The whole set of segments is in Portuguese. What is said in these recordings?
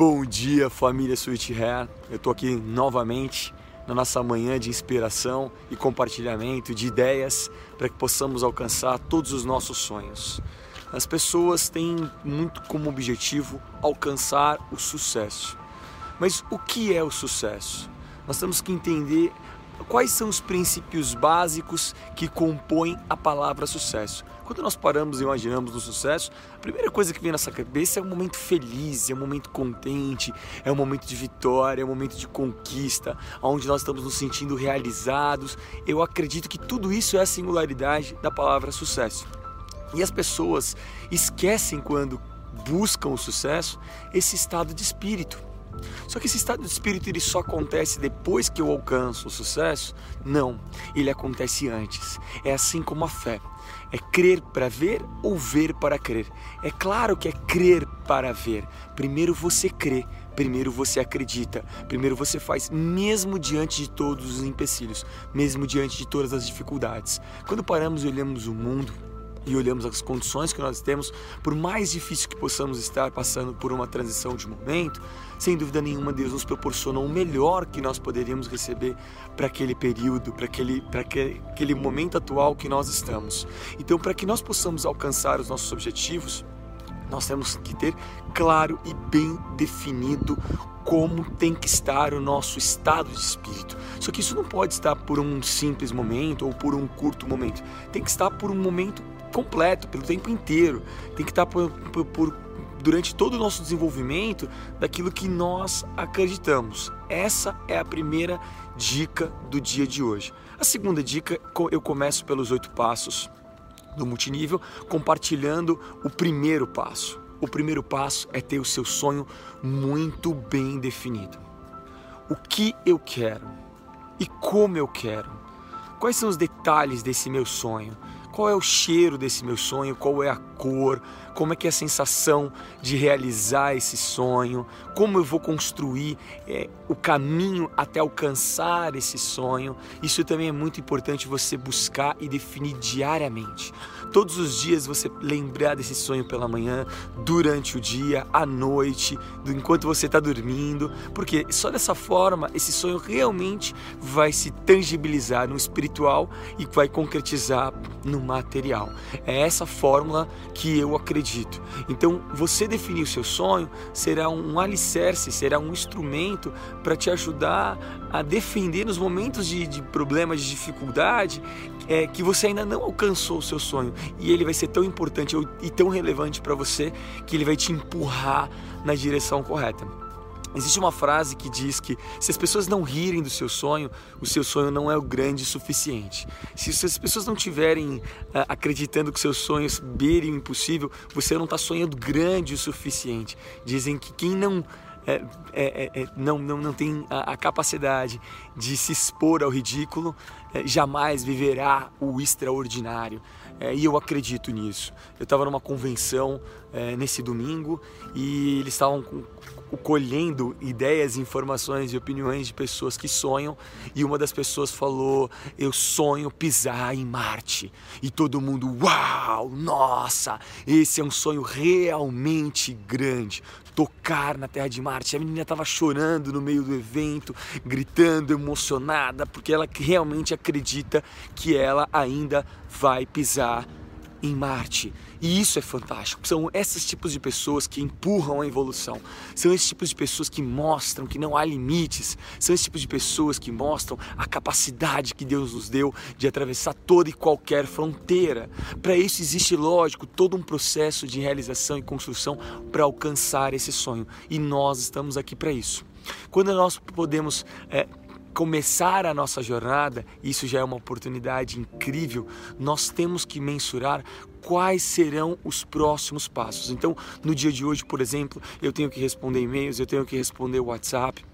Bom dia, família Sweet Hair. Eu estou aqui novamente na nossa manhã de inspiração e compartilhamento de ideias para que possamos alcançar todos os nossos sonhos. As pessoas têm muito como objetivo alcançar o sucesso. Mas o que é o sucesso? Nós temos que entender quais são os princípios básicos que compõem a palavra sucesso. Quando nós paramos e imaginamos no sucesso, a primeira coisa que vem na nossa cabeça é um momento feliz, é um momento contente, é um momento de vitória, é um momento de conquista, onde nós estamos nos sentindo realizados. Eu acredito que tudo isso é a singularidade da palavra sucesso. E as pessoas esquecem quando buscam o sucesso esse estado de espírito. Só que esse estado de espírito ele só acontece depois que eu alcanço o sucesso? Não, ele acontece antes. É assim como a fé. É crer para ver ou ver para crer? É claro que é crer para ver. Primeiro você crê, primeiro você acredita, primeiro você faz, mesmo diante de todos os empecilhos, mesmo diante de todas as dificuldades. Quando paramos e olhamos o mundo, e olhamos as condições que nós temos, por mais difícil que possamos estar passando por uma transição de momento, sem dúvida nenhuma Deus nos proporcionou o melhor que nós poderíamos receber para aquele período, para aquele, para aquele, aquele momento atual que nós estamos. Então, para que nós possamos alcançar os nossos objetivos, nós temos que ter claro e bem definido como tem que estar o nosso estado de espírito. Só que isso não pode estar por um simples momento ou por um curto momento. Tem que estar por um momento completo, pelo tempo inteiro. Tem que estar por, por, por, durante todo o nosso desenvolvimento daquilo que nós acreditamos. Essa é a primeira dica do dia de hoje. A segunda dica, eu começo pelos oito passos do multinível, compartilhando o primeiro passo. O primeiro passo é ter o seu sonho muito bem definido. O que eu quero e como eu quero. Quais são os detalhes desse meu sonho? qual é o cheiro desse meu sonho, qual é a cor, como é que é a sensação de realizar esse sonho, como eu vou construir é, o caminho até alcançar esse sonho. Isso também é muito importante você buscar e definir diariamente. Todos os dias você lembrar desse sonho pela manhã, durante o dia, à noite, enquanto você está dormindo, porque só dessa forma esse sonho realmente vai se tangibilizar no espiritual e vai concretizar no material. É essa fórmula que eu acredito. Então, você definir o seu sonho será um alicerce, será um instrumento para te ajudar a defender nos momentos de, de problemas, de dificuldade, é, que você ainda não alcançou o seu sonho. E ele vai ser tão importante e tão relevante para você que ele vai te empurrar na direção correta. Existe uma frase que diz que se as pessoas não rirem do seu sonho, o seu sonho não é o grande o suficiente. Se as pessoas não estiverem uh, acreditando que seus sonhos beirem o impossível, você não está sonhando grande o suficiente. Dizem que quem não é, é, é, é, não, não, não tem a, a, capacidade de se expor ao ridículo, é, jamais viverá o extraordinário. É, e eu acredito nisso. Eu estava numa convenção nesse domingo e eles estavam colhendo ideias, informações e opiniões de pessoas que sonham e uma das pessoas falou: Eu sonho pisar em Marte. E todo mundo, uau, nossa, esse é um sonho realmente grande. Tocar na Terra de Marte. A menina estava chorando no meio do evento, gritando, emocionada, porque ela realmente acredita que ela ainda vai pisar em Marte. E isso é fantástico. São esses tipos de pessoas que empurram a evolução. São esses tipos de pessoas que mostram que não há limites. São esses tipos de pessoas que mostram a capacidade que Deus nos deu de atravessar toda e qualquer fronteira. Para isso existe, lógico, todo um processo de realização e construção para alcançar esse sonho. E nós estamos aqui para isso. Quando nós podemos é, começar a nossa jornada, isso já é uma oportunidade incrível, nós temos que mensurar quais serão os próximos passos. Então, no dia de hoje, por exemplo, eu tenho que responder e-mails, eu tenho que responder WhatsApp,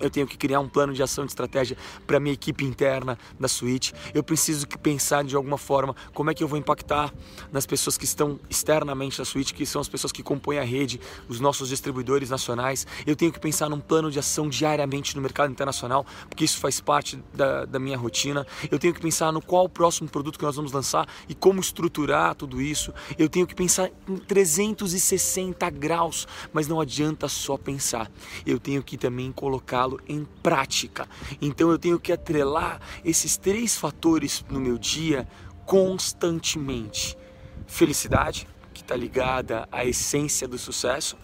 eu tenho que criar um plano de ação de estratégia para minha equipe interna da suíte. Eu preciso que pensar de alguma forma como é que eu vou impactar nas pessoas que estão externamente da suíte, que são as pessoas que compõem a rede, os nossos distribuidores nacionais. Eu tenho que pensar num plano de ação diariamente no mercado internacional, porque isso faz parte da, da minha rotina. Eu tenho que pensar no qual o próximo produto que nós vamos lançar e como estruturar tudo isso. Eu tenho que pensar em 360 graus, mas não adianta só pensar. Eu tenho que também colocar colocá-lo em prática. Então eu tenho que atrelar esses três fatores no meu dia constantemente: felicidade, que está ligada à essência do sucesso,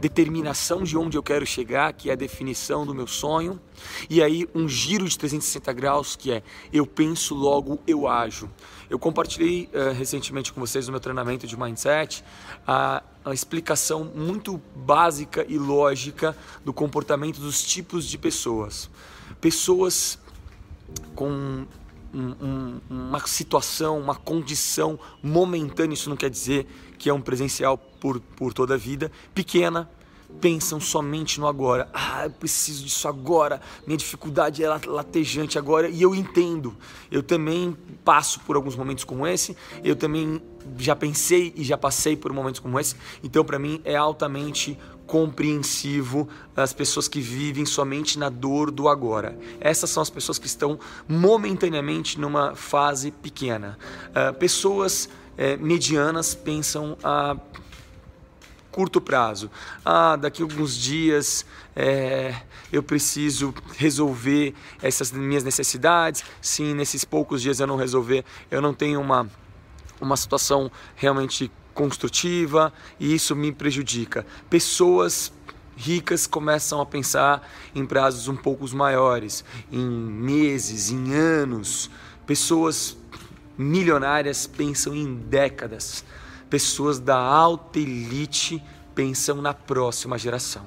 determinação de onde eu quero chegar, que é a definição do meu sonho, e aí um giro de 360 graus, que é eu penso, logo eu ajo. Eu compartilhei uh, recentemente com vocês no meu treinamento de mindset a, a explicação muito básica e lógica do comportamento dos tipos de pessoas. Pessoas com um, um, uma situação, uma condição momentânea, isso não quer dizer que é um presencial por, por toda a vida, pequena, pensam somente no agora. Ah, eu preciso disso agora. Minha dificuldade é latejante agora e eu entendo. Eu também passo por alguns momentos como esse. Eu também já pensei e já passei por momentos como esse. Então, para mim é altamente compreensivo as pessoas que vivem somente na dor do agora. Essas são as pessoas que estão momentaneamente numa fase pequena. Uh, pessoas uh, medianas pensam a curto prazo. Ah, daqui a alguns dias é, eu preciso resolver essas minhas necessidades. Sim, nesses poucos dias eu não resolver, eu não tenho uma, uma situação realmente construtiva e isso me prejudica. Pessoas ricas começam a pensar em prazos um pouco maiores, em meses, em anos. Pessoas milionárias pensam em décadas pessoas da alta elite pensam na próxima geração.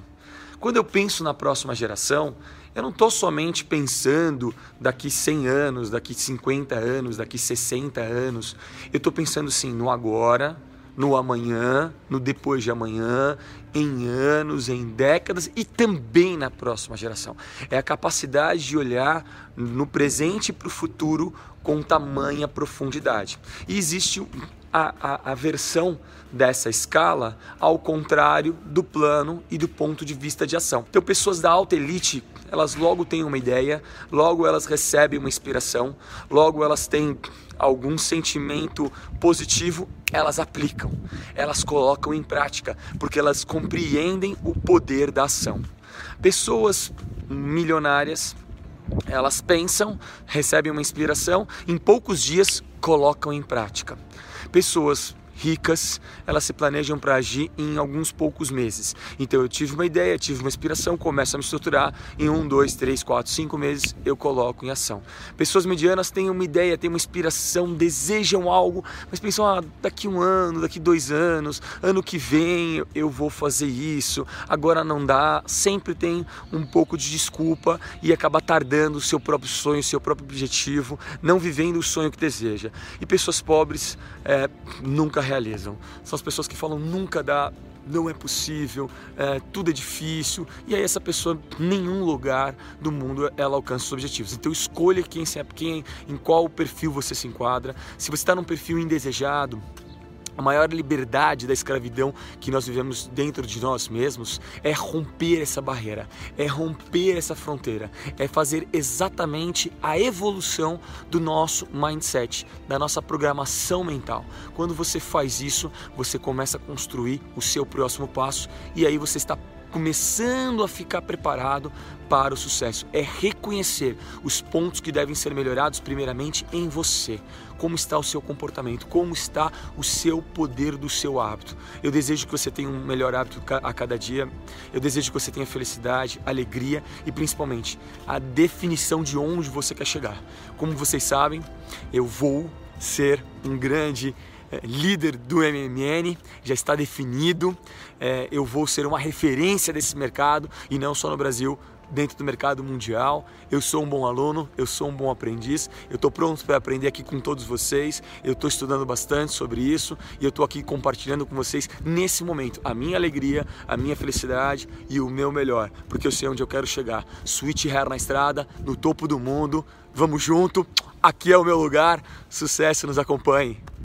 Quando eu penso na próxima geração, eu não estou somente pensando daqui 100 anos, daqui 50 anos, daqui 60 anos. Eu estou pensando sim no agora, no amanhã, no depois de amanhã, em anos, em décadas e também na próxima geração. É a capacidade de olhar no presente e para o futuro com tamanha profundidade. E existe a, a, a versão dessa escala ao contrário do plano e do ponto de vista de ação. Então, pessoas da alta elite, elas logo têm uma ideia, logo elas recebem uma inspiração, logo elas têm algum sentimento positivo, elas aplicam, elas colocam em prática, porque elas compreendem o poder da ação. Pessoas milionárias, elas pensam, recebem uma inspiração, em poucos dias colocam em prática pessoas ricas, elas se planejam para agir em alguns poucos meses. Então eu tive uma ideia, tive uma inspiração, começo a me estruturar, em um, dois, três, quatro, cinco meses eu coloco em ação. Pessoas medianas têm uma ideia, têm uma inspiração, desejam algo, mas pensam, ah, daqui um ano, daqui dois anos, ano que vem eu vou fazer isso, agora não dá, sempre tem um pouco de desculpa e acaba tardando o seu próprio sonho, o seu próprio objetivo, não vivendo o sonho que deseja. E pessoas pobres é, nunca realizam. São as pessoas que falam nunca dá, não é possível, é, tudo é difícil, e aí essa pessoa, nenhum lugar do mundo, ela alcança os objetivos. Então escolha quem, quem em qual perfil você se enquadra. Se você está num perfil indesejado, a maior liberdade da escravidão que nós vivemos dentro de nós mesmos é romper essa barreira, é romper essa fronteira, é fazer exatamente a evolução do nosso mindset, da nossa programação mental. Quando você faz isso, você começa a construir o seu próximo passo e aí você está começando a ficar preparado para o sucesso. É reconhecer os pontos que devem ser melhorados, primeiramente em você. Como está o seu comportamento? Como está o seu poder do seu hábito? Eu desejo que você tenha um melhor hábito a cada dia. Eu desejo que você tenha felicidade, alegria e principalmente a definição de onde você quer chegar. Como vocês sabem, eu vou ser um grande líder do MMN, já está definido. É, eu vou ser uma referência desse mercado e não só no Brasil, dentro do mercado mundial. Eu sou um bom aluno, eu sou um bom aprendiz, eu estou pronto para aprender aqui com todos vocês. Eu estou estudando bastante sobre isso e eu estou aqui compartilhando com vocês nesse momento a minha alegria, a minha felicidade e o meu melhor, porque eu sei onde eu quero chegar. Switch Hair na estrada, no topo do mundo. Vamos junto. Aqui é o meu lugar. Sucesso, nos acompanhe.